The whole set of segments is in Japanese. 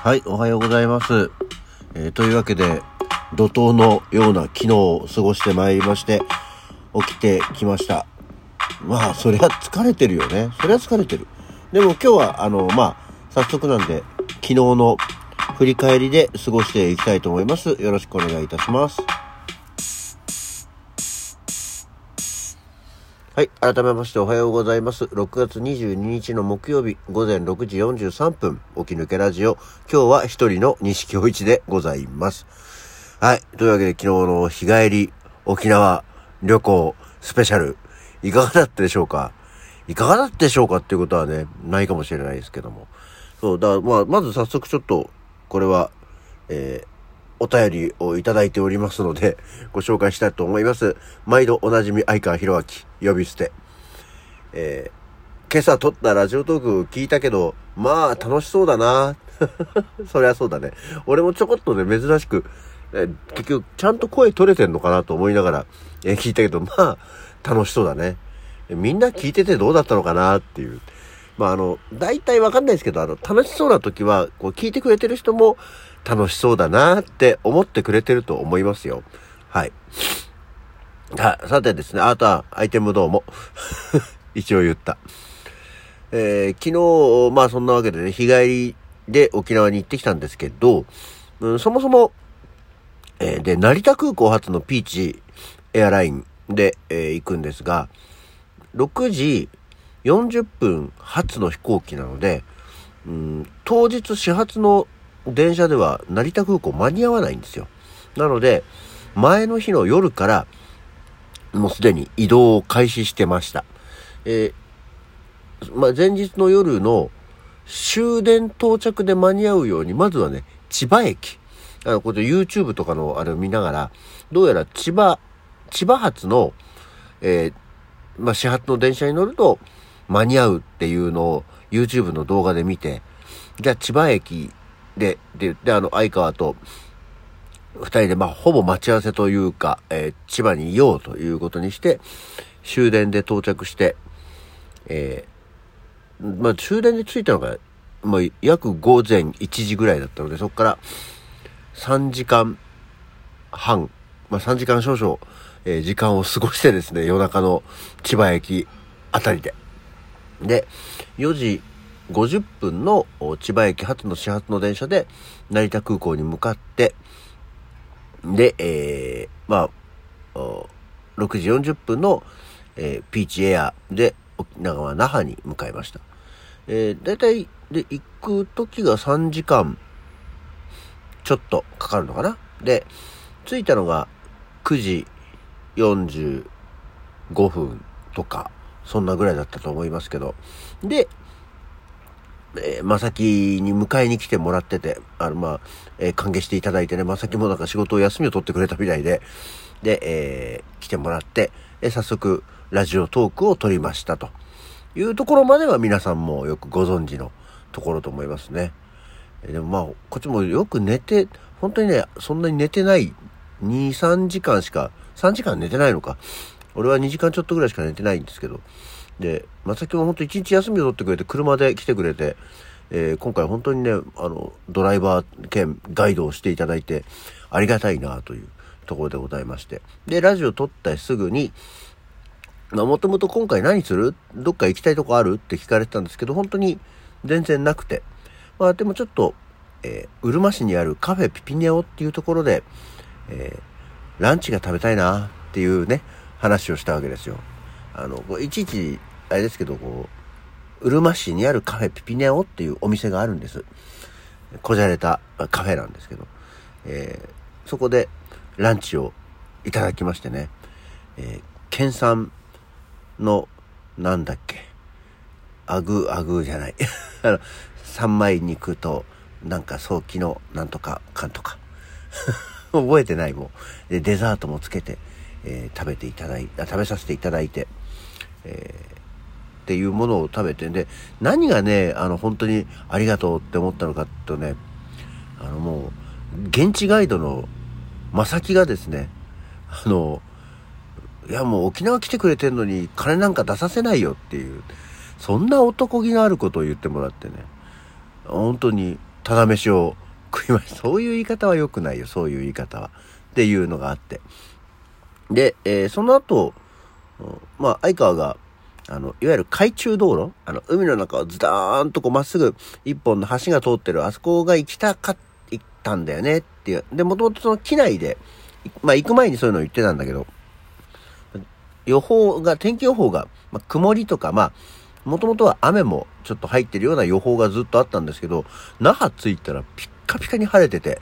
はい、おはようございます。えー、というわけで、怒涛のような昨日を過ごしてまいりまして、起きてきました。まあ、そりゃ疲れてるよね。そりゃ疲れてる。でも今日は、あの、まあ、早速なんで、昨日の振り返りで過ごしていきたいと思います。よろしくお願いいたします。はい。改めましておはようございます。6月22日の木曜日午前6時43分、起き抜けラジオ。今日は一人の西京一でございます。はい。というわけで昨日の日帰り沖縄旅行スペシャル、いかがだったでしょうか？いかがだったでしょうかっていうことはね、ないかもしれないですけども。そう、だからまあ、まず早速ちょっと、これは、えー、お便りをいただいておりますので、ご紹介したいと思います。毎度おなじみ相川博明、呼び捨て。えー、今朝撮ったラジオトーク聞いたけど、まあ楽しそうだな そりゃそうだね。俺もちょこっとね、珍しく、え結局、ちゃんと声取れてんのかなと思いながら、えー、聞いたけど、まあ、楽しそうだね。みんな聞いててどうだったのかな？っていう。まあ、あの、大体わかんないですけど、あの、楽しそうな時は、こう、聞いてくれてる人も、楽しそうだなって思ってくれてると思いますよ。はい。ささてですね、あとはアイテムどうも。一応言った。えー、昨日、まあそんなわけでね、日帰りで沖縄に行ってきたんですけど、うん、そもそも、えー、で、成田空港発のピーチエアラインで、えー、行くんですが、6時40分発の飛行機なので、うん、当日始発の電車では成田空港間に合わないんですよ。なので、前の日の夜から、もうすでに移動を開始してました。えー、まあ、前日の夜の終電到着で間に合うように、まずはね、千葉駅。あの、これ YouTube とかのあれを見ながら、どうやら千葉、千葉発の、えー、まあ、始発の電車に乗ると間に合うっていうのを YouTube の動画で見て、じゃあ千葉駅で、で、で、あの、相川と、二人で、まあ、ほぼ待ち合わせというか、えー、千葉にいようということにして、終電で到着して、えー、まあ、終電で着いたのが、まあ、約午前1時ぐらいだったので、そこから3時間半、まあ、3時間少々、えー、時間を過ごしてですね、夜中の千葉駅あたりで。で、4時50分の千葉駅発の始発の電車で成田空港に向かって、で、えー、まあ、6時40分の、えー、ピーチエアで沖縄那覇に向かいました。えー、だいたいで行く時が3時間ちょっとかかるのかな？で、着いたのが9時45分とか、そんなぐらいだったと思いますけど。で、えー、まさきに迎えに来てもらってて、あの、まあ、えー、歓迎していただいてね、まさきもなんか仕事を休みを取ってくれたみたいで、で、えー、来てもらって、え、早速、ラジオトークを撮りましたというところまでは皆さんもよくご存知のところと思いますね。え、でもまあ、こっちもよく寝て、本当にね、そんなに寝てない、2、3時間しか、3時間寝てないのか。俺は2時間ちょっとぐらいしか寝てないんですけど、で、まさきも本当一日休みを取ってくれて、車で来てくれて、えー、今回本当にね、あの、ドライバー兼ガイドをしていただいて、ありがたいなというところでございまして。で、ラジオ撮ったすぐに、まあ、もともと今回何する？どっか行きたいとこある？って聞かれてたんですけど、本当に全然なくて。まあ、でもちょっと、えー、うるま市にあるカフェピピネオっていうところで、えー、ランチが食べたいなっていうね、話をしたわけですよ。あの、いちいちあれですけど、こう、うるま市にあるカフェピピネオっていうお店があるんです。こじゃれたカフェなんですけど、えー、そこでランチをいただきましてね、えー、県産の、なんだっけ、アグ、アグじゃない。あの、三枚肉と、なんか早期のなんとか、かんとか。覚えてないもん。で、デザートもつけて、えー、食べていただい、食べさせていただいて、えーっていうものを食べて、で、何がね、あの、本当にありがとうって思ったのかとね、あの、もう、現地ガイドの正木がですね、あの、いやもう沖縄来てくれてんのに金なんか出させないよっていう、そんな男気のあることを言ってもらってね、本当にただ飯を食いました。そういう言い方は良くないよ、そういう言い方は。っていうのがあって。で、えー、その後、まあ、相川が、あの、いわゆる海中道路？あの、海の中をズダーンとこうまっすぐ一本の橋が通ってる、あそこが行きたかったんだよねっていう。で、もともとその機内で、まあ、行く前にそういうのを言ってたんだけど、予報が、天気予報が、まあ、曇りとか、まあ、もともとは雨もちょっと入ってるような予報がずっとあったんですけど、那覇着いたらピッカピカに晴れてて、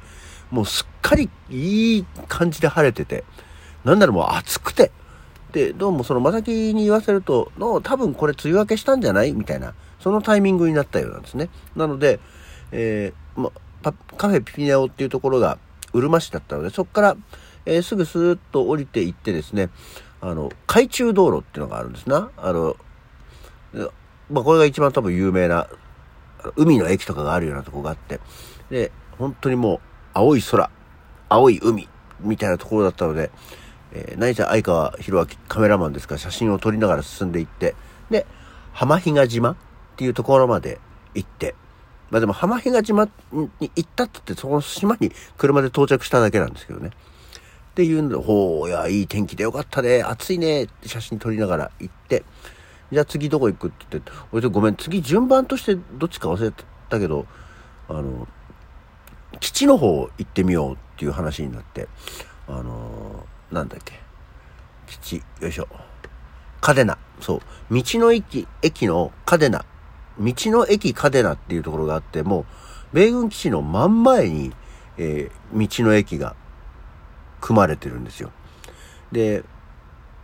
もうすっかりいい感じで晴れてて、なんだろうもう暑くて、で、どうもそのまさきに言わせると、の多分これ梅雨明けしたんじゃない？みたいな、そのタイミングになったようなんですね。なので、えー、ま、カフェピピネオっていうところがうるま市だったので、そこから、えー、すぐスーッと降りていってですね、あの、海中道路っていうのがあるんですな。あの、ま、これが一番多分有名な、海の駅とかがあるようなとこがあって、で、本当にもう、青い空、青い海、みたいなところだったので、えー、何せ相川博明カメラマンですから写真を撮りながら進んでいって、で、浜比嘉島っていうところまで行って、まあでも浜比嘉島に行ったって言って、その島に車で到着しただけなんですけどね。っていうんで、ほう、いや、いい天気でよかったね、暑いねって写真撮りながら行って、じゃあ次どこ行くって言って、俺ごめん、次順番としてどっちか忘れたけど、あの、基地の方行ってみようっていう話になって、あのなんだっけ、基地、よいしょ。カデナ。そう。道の駅、駅のカデナ。道の駅カデナっていうところがあって、もう、米軍基地の真ん前に、えー、道の駅が組まれてるんですよ。で、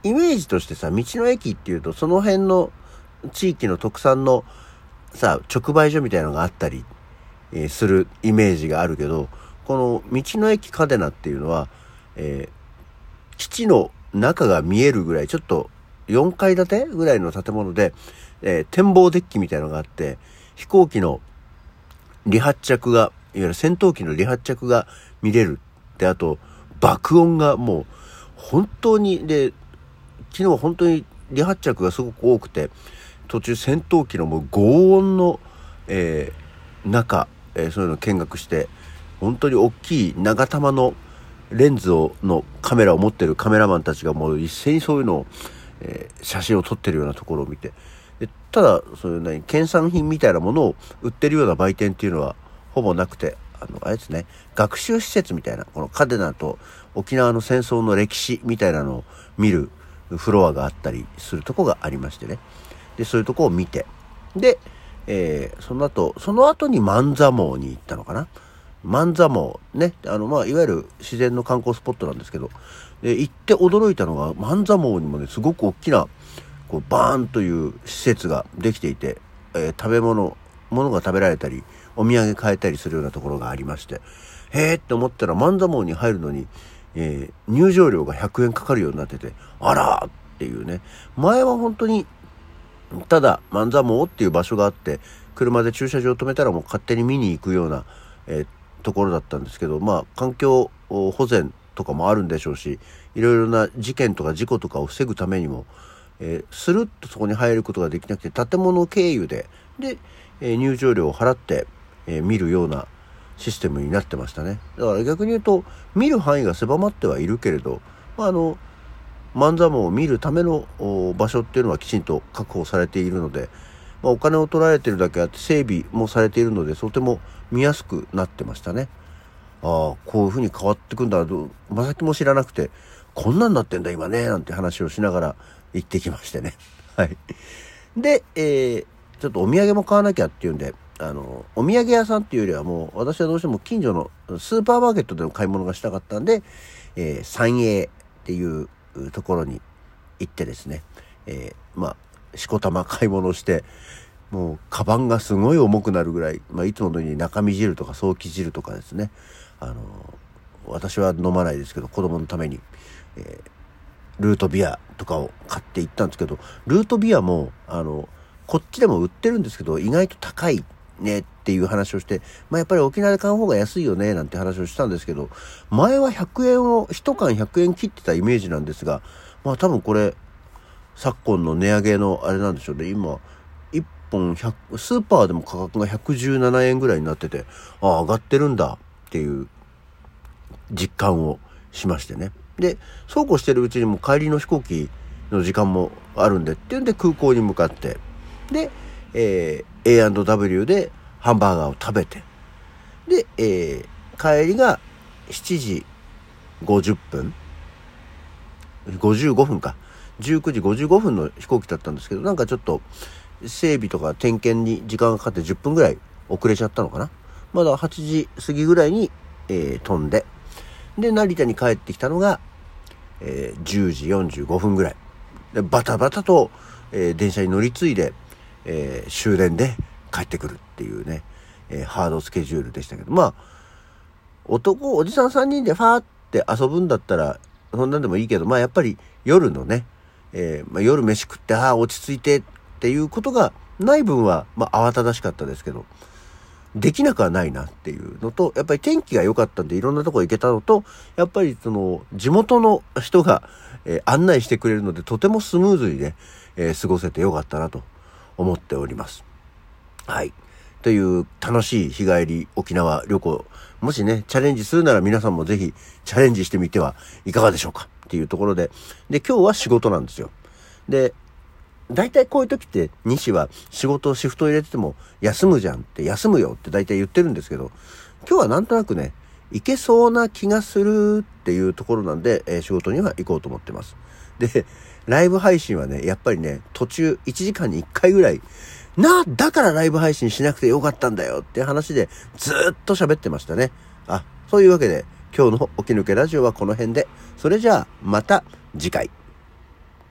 イメージとしてさ、道の駅っていうと、その辺の地域の特産のさ、直売所みたいなのがあったり、えー、するイメージがあるけど、この道の駅カデナっていうのは、えー、基地の中が見えるぐらい、ちょっと4階建てぐらいの建物で、えー、展望デッキみたいなのがあって、飛行機の離発着が、いわゆる戦闘機の離発着が見れる。で、あと、爆音がもう、本当に、で、昨日本当に離発着がすごく多くて、途中戦闘機のもう轟音の、えー、中、えー、そういうの見学して、本当に大きい長玉のレンズをのカメラを持ってるカメラマンたちがもう一斉にそういうのを、えー、写真を撮ってるようなところを見て、でただ、そういう何、県産品みたいなものを売ってるような売店っていうのはほぼなくて、あの、あれですね、学習施設みたいな、このカデナと沖縄の戦争の歴史みたいなのを見るフロアがあったりするとこがありましてね。で、そういうとこを見て。で、えー、その後、その後に万座網に行ったのかな。万座網、ね、あの、まあ、いわゆる自然の観光スポットなんですけど、で、行って驚いたのが、万座網にもね、すごく大きな、こう、バーンという施設ができていて、えー、食べ物、物が食べられたり、お土産買えたりするようなところがありまして、へーって思ったら万座網に入るのに、えー、入場料が100円かかるようになってて、あらーっていうね。前は本当に、ただ、万座網っていう場所があって、車で駐車場を止めたらもう勝手に見に行くような、えー、ところだったんですけど、まあ、環境保全とかもあるんでしょうし、いろいろな事件とか事故とかを防ぐためにも、えー、スルッとそこに入ることができなくて、建物経由で、で、えー、入場料を払って、えー、見るようなシステムになってましたね。だから逆に言うと、見る範囲が狭まってはいるけれど、まあ、あの、万座門を見るための場所っていうのはきちんと確保されているので、まあ、お金を取られてるだけあって整備もされているので、とても見やすくなってましたね。ああ、こういう風に変わってくんだ。まさきも知らなくて、こんなんなってんだ今ね、なんて話をしながら行ってきましてね。はい。で、えー、ちょっとお土産も買わなきゃっていうんで、あの、お土産屋さんっていうよりはもう、私はどうしても近所のスーパーマーケットでの買い物がしたかったんで、えー、三栄っていうところに行ってですね、えー、まあ、しこたま買い物して、もう、カバンがすごい重くなるぐらい、まあ、いつものように中身汁とか早期汁とかですね、あの、私は飲まないですけど、子供のために、えー、ルートビアとかを買って行ったんですけど、ルートビアも、あの、こっちでも売ってるんですけど、意外と高いねっていう話をして、まあやっぱり沖縄で買う方が安いよねなんて話をしたんですけど、前は100円を、1缶100円切ってたイメージなんですが、まあ多分これ、昨今の値上げのあれなんでしょうね。今、1本100、スーパーでも価格が117円ぐらいになってて、ああ、上がってるんだっていう実感をしましてね。で、そうこうしてるうちにも帰りの飛行機の時間もあるんでっていうんで空港に向かって、で、えー、A&W でハンバーガーを食べて、で、えー、帰りが7時50分 ?55 分か。19時55分の飛行機だったんですけど、なんかちょっと整備とか点検に時間がかかって10分ぐらい遅れちゃったのかな。まだ8時過ぎぐらいに、えー、飛んで、で、成田に帰ってきたのが、えー、10時45分ぐらい。で、バタバタと、えー、電車に乗り継いで、えー、終電で帰ってくるっていうね、えー、ハードスケジュールでしたけど、まあ、男、おじさん3人でファーって遊ぶんだったら、そんなんでもいいけど、まあやっぱり夜のね、えー、まあ、夜飯食って、ああ、落ち着いてっていうことがない分は、まあ慌ただしかったですけど、できなくはないなっていうのと、やっぱり天気が良かったんでいろんなとこ行けたのと、やっぱりその地元の人が、えー、案内してくれるのでとてもスムーズにね、えー、過ごせてよかったなと思っております。はい。という楽しい日帰り沖縄旅行。もしね、チャレンジするなら皆さんもぜひチャレンジしてみてはいかがでしょうかっていうところで。で、今日は仕事なんですよ。で、大体こういう時って西は仕事をシフト入れてても休むじゃんって休むよって大体言ってるんですけど、今日はなんとなくね、行けそうな気がするっていうところなんで、えー、仕事には行こうと思ってます。で、ライブ配信はね、やっぱりね、途中1時間に1回ぐらい、な、だからライブ配信しなくてよかったんだよって話でずっと喋ってましたね。あ、そういうわけで今日の起き抜けラジオはこの辺で、それじゃあまた次回。